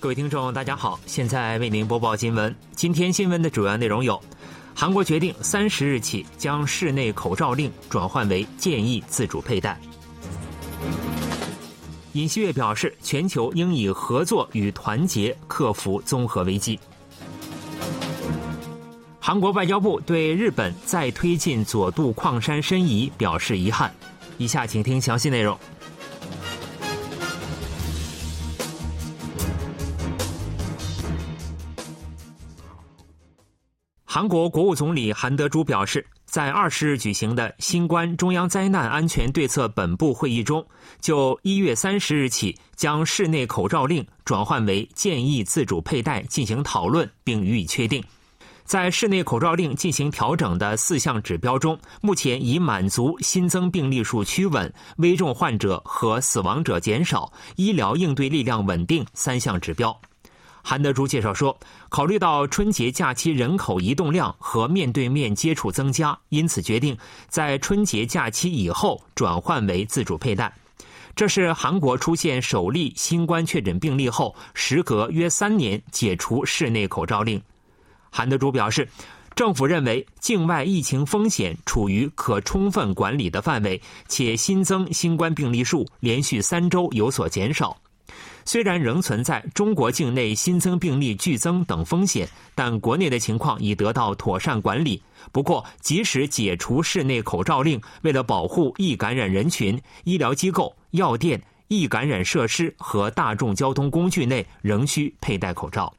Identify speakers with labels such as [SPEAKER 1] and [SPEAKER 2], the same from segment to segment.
[SPEAKER 1] 各位听众，大家好，现在为您播报新闻。今天新闻的主要内容有：韩国决定三十日起将室内口罩令转换为建议自主佩戴。尹锡悦表示，全球应以合作与团结克服综合危机。韩国外交部对日本再推进佐渡矿山申遗表示遗憾。以下请听详细内容。韩国国务总理韩德洙表示，在二十日举行的新冠中央灾难安全对策本部会议中，就一月三十日起将室内口罩令转换为建议自主佩戴进行讨论，并予以确定。在室内口罩令进行调整的四项指标中，目前已满足新增病例数趋稳、危重患者和死亡者减少、医疗应对力量稳定三项指标。韩德洙介绍说，考虑到春节假期人口移动量和面对面接触增加，因此决定在春节假期以后转换为自主佩戴。这是韩国出现首例新冠确诊病例后，时隔约三年解除室内口罩令。韩德洙表示，政府认为境外疫情风险处于可充分管理的范围，且新增新冠病例数连续三周有所减少。虽然仍存在中国境内新增病例剧增等风险，但国内的情况已得到妥善管理。不过，即使解除室内口罩令，为了保护易感染人群，医疗机构、药店、易感染设施和大众交通工具内仍需佩戴口罩。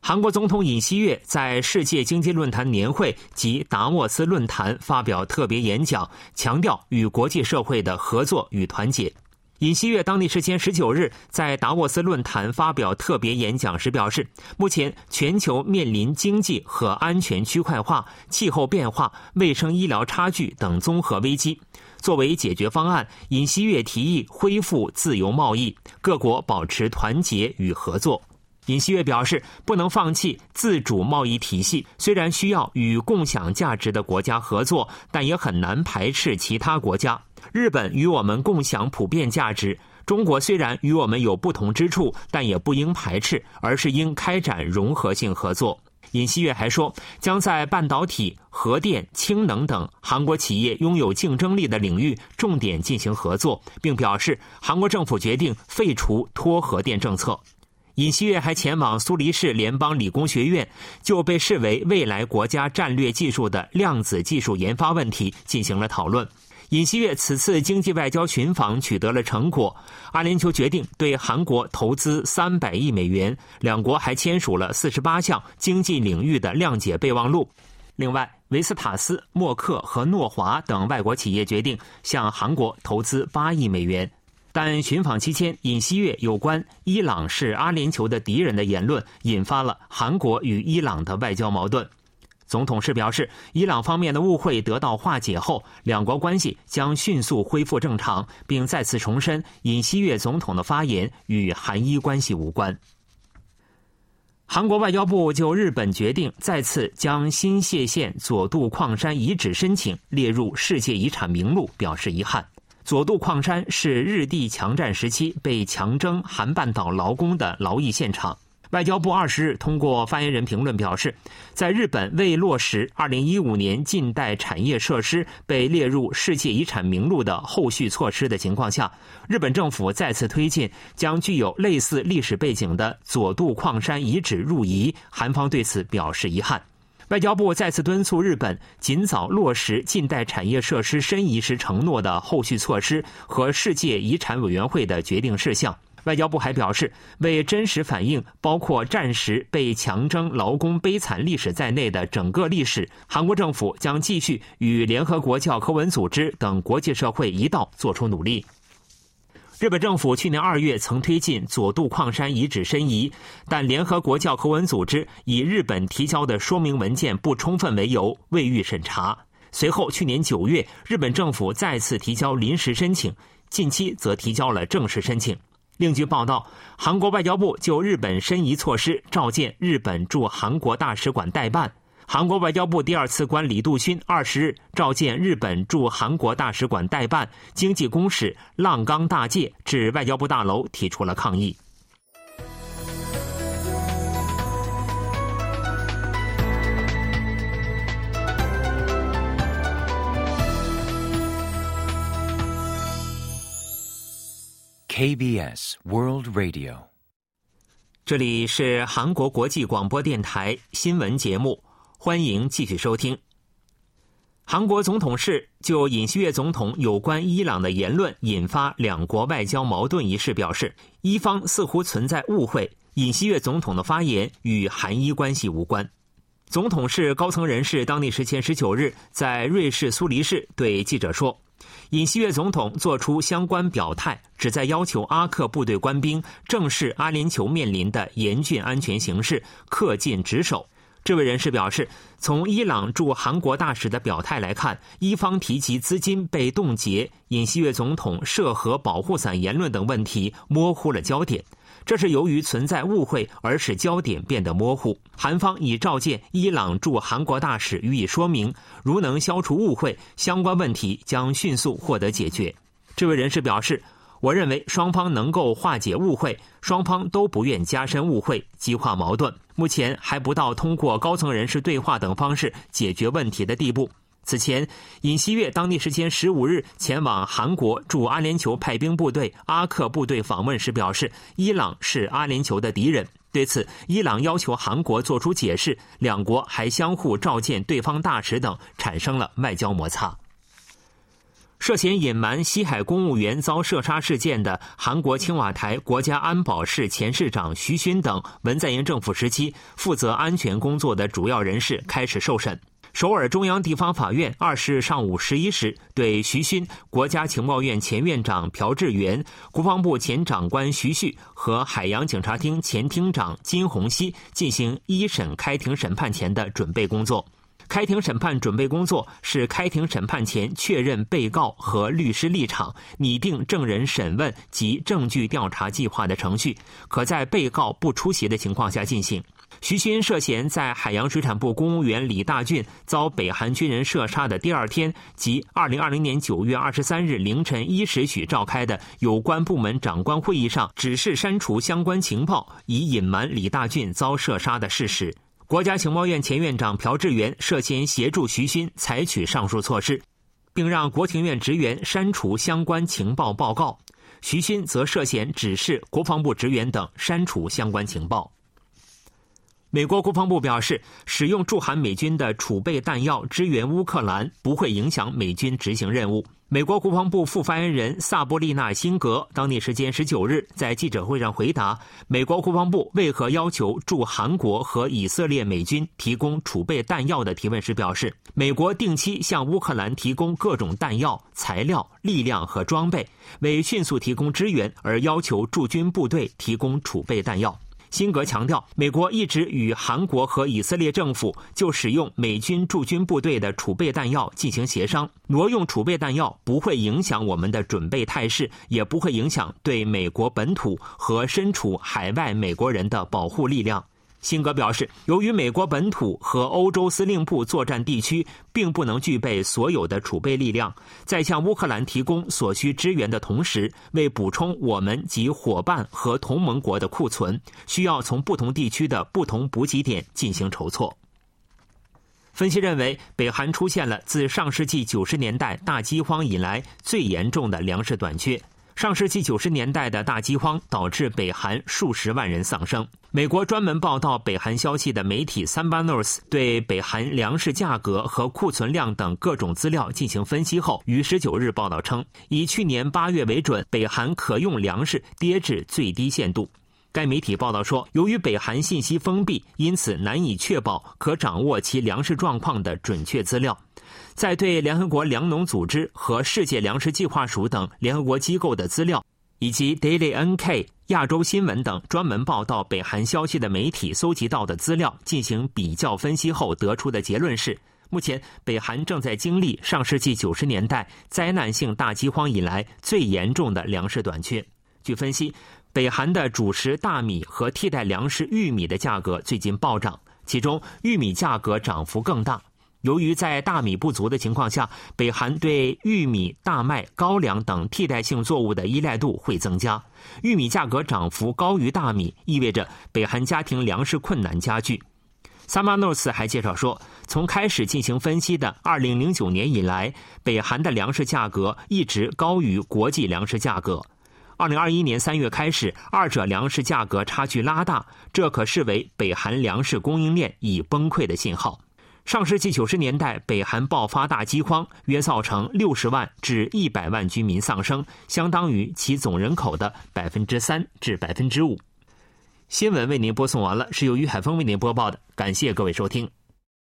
[SPEAKER 1] 韩国总统尹锡悦在世界经济论坛年会及达沃斯论坛发表特别演讲，强调与国际社会的合作与团结。尹锡悦当地时间十九日在达沃斯论坛发表特别演讲时表示，目前全球面临经济和安全区块化、气候变化、卫生医疗差距等综合危机。作为解决方案，尹锡悦提议恢复自由贸易，各国保持团结与合作。尹锡悦表示，不能放弃自主贸易体系。虽然需要与共享价值的国家合作，但也很难排斥其他国家。日本与我们共享普遍价值，中国虽然与我们有不同之处，但也不应排斥，而是应开展融合性合作。尹锡悦还说，将在半导体、核电、氢能等韩国企业拥有竞争力的领域重点进行合作，并表示韩国政府决定废除脱核电政策。尹锡悦还前往苏黎世联邦理工学院，就被视为未来国家战略技术的量子技术研发问题进行了讨论。尹锡悦此次经济外交寻访取得了成果，阿联酋决定对韩国投资三百亿美元，两国还签署了四十八项经济领域的谅解备忘录。另外，维斯塔斯、默克和诺华等外国企业决定向韩国投资八亿美元。但寻访期间，尹锡悦有关伊朗是阿联酋的敌人的言论，引发了韩国与伊朗的外交矛盾。总统是表示，伊朗方面的误会得到化解后，两国关系将迅速恢复正常，并再次重申尹锡悦总统的发言与韩伊关系无关。韩国外交部就日本决定再次将新泻县佐渡矿山遗址申请列入世界遗产名录表示遗憾。佐渡矿山是日帝强占时期被强征韩半岛劳工的劳役现场。外交部二十日通过发言人评论表示，在日本未落实二零一五年近代产业设施被列入世界遗产名录的后续措施的情况下，日本政府再次推进将具有类似历史背景的佐渡矿山遗址入遗，韩方对此表示遗憾。外交部再次敦促日本尽早落实近代产业设施申遗时承诺的后续措施和世界遗产委员会的决定事项。外交部还表示，为真实反映包括战时被强征劳工悲惨历史在内的整个历史，韩国政府将继续与联合国教科文组织等国际社会一道做出努力。日本政府去年二月曾推进佐渡矿山遗址申遗，但联合国教科文组织以日本提交的说明文件不充分为由未予审查。随后，去年九月，日本政府再次提交临时申请，近期则提交了正式申请。另据报道，韩国外交部就日本申遗措施召见日本驻韩国大使馆代办。韩国外交部第二次官李杜勋二十日召见日本驻韩国大使馆代办经济公使浪冈大介，至外交部大楼提出了抗议。
[SPEAKER 2] KBS World Radio，
[SPEAKER 1] 这里是韩国国际广播电台新闻节目，欢迎继续收听。韩国总统室就尹锡悦总统有关伊朗的言论引发两国外交矛盾一事表示，伊方似乎存在误会，尹锡悦总统的发言与韩伊关系无关。总统室高层人士当地时间十九日在瑞士苏黎世对记者说，尹锡悦总统作出相关表态，旨在要求阿克部队官兵正视阿联酋面临的严峻安全形势，恪尽职守。这位人士表示，从伊朗驻韩国大使的表态来看，伊方提及资金被冻结、尹锡悦总统涉核保护伞言论等问题，模糊了焦点。这是由于存在误会而使焦点变得模糊。韩方已召见伊朗驻韩国大使予以说明，如能消除误会，相关问题将迅速获得解决。这位人士表示。我认为双方能够化解误会，双方都不愿加深误会、激化矛盾。目前还不到通过高层人士对话等方式解决问题的地步。此前，尹锡悦当地时间十五日前往韩国驻阿联酋派兵部队阿克部队访问时表示，伊朗是阿联酋的敌人。对此，伊朗要求韩国作出解释，两国还相互召见对方大使等，产生了外交摩擦。涉嫌隐瞒西海公务员遭射杀事件的韩国青瓦台国家安保室前市长徐勋等文在寅政府时期负责安全工作的主要人士开始受审。首尔中央地方法院二十日上午十一时对徐勋、国家情报院前院长朴智元、国防部前长官徐旭和海洋警察厅前厅长金洪熙进行一审开庭审判前的准备工作。开庭审判准备工作是开庭审判前确认被告和律师立场、拟定证人审问及证据调查计划的程序，可在被告不出席的情况下进行。徐勋涉嫌在海洋水产部公务员李大俊遭北韩军人射杀的第二天及二零二零年九月二十三日凌晨一时许召开的有关部门长官会议上，指示删除相关情报，以隐瞒李大俊遭射杀的事实。国家情报院前院长朴智元涉嫌协助徐勋采取上述措施，并让国情院职员删除相关情报报告。徐勋则涉嫌指示国防部职员等删除相关情报。美国国防部表示，使用驻韩美军的储备弹药支援乌克兰，不会影响美军执行任务。美国国防部副发言人萨波利娜·辛格当地时间十九日在记者会上回答美国国防部为何要求驻韩国和以色列美军提供储备弹药的提问时表示，美国定期向乌克兰提供各种弹药、材料、力量和装备，为迅速提供支援而要求驻军部队提供储备弹药。辛格强调，美国一直与韩国和以色列政府就使用美军驻军部队的储备弹药进行协商。挪用储备弹药不会影响我们的准备态势，也不会影响对美国本土和身处海外美国人的保护力量。辛格表示，由于美国本土和欧洲司令部作战地区并不能具备所有的储备力量，在向乌克兰提供所需支援的同时，为补充我们及伙伴和同盟国的库存，需要从不同地区的不同补给点进行筹措。分析认为，北韩出现了自上世纪九十年代大饥荒以来最严重的粮食短缺。上世纪九十年代的大饥荒导致北韩数十万人丧生。美国专门报道北韩消息的媒体三八 News 对北韩粮食价格和库存量等各种资料进行分析后，于十九日报道称，以去年八月为准，北韩可用粮食跌至最低限度。该媒体报道说，由于北韩信息封闭，因此难以确保可掌握其粮食状况的准确资料。在对联合国粮农组织和世界粮食计划署等联合国机构的资料，以及 Daily NK、亚洲新闻等专门报道北韩消息的媒体搜集到的资料进行比较分析后得出的结论是：目前北韩正在经历上世纪九十年代灾难性大饥荒以来最严重的粮食短缺。据分析，北韩的主食大米和替代粮食玉米的价格最近暴涨，其中玉米价格涨幅更大。由于在大米不足的情况下，北韩对玉米、大麦、高粱等替代性作物的依赖度会增加。玉米价格涨幅高于大米，意味着北韩家庭粮食困难加剧。萨马诺斯还介绍说，从开始进行分析的2009年以来，北韩的粮食价格一直高于国际粮食价格。二零二一年三月开始，二者粮食价格差距拉大，这可视为北韩粮食供应链已崩溃的信号。上世纪九十年代，北韩爆发大饥荒，约造成六十万至一百万居民丧生，相当于其总人口的百分之三至百分之五。新闻为您播送完了，是由于海峰为您播报的，感谢各位收听。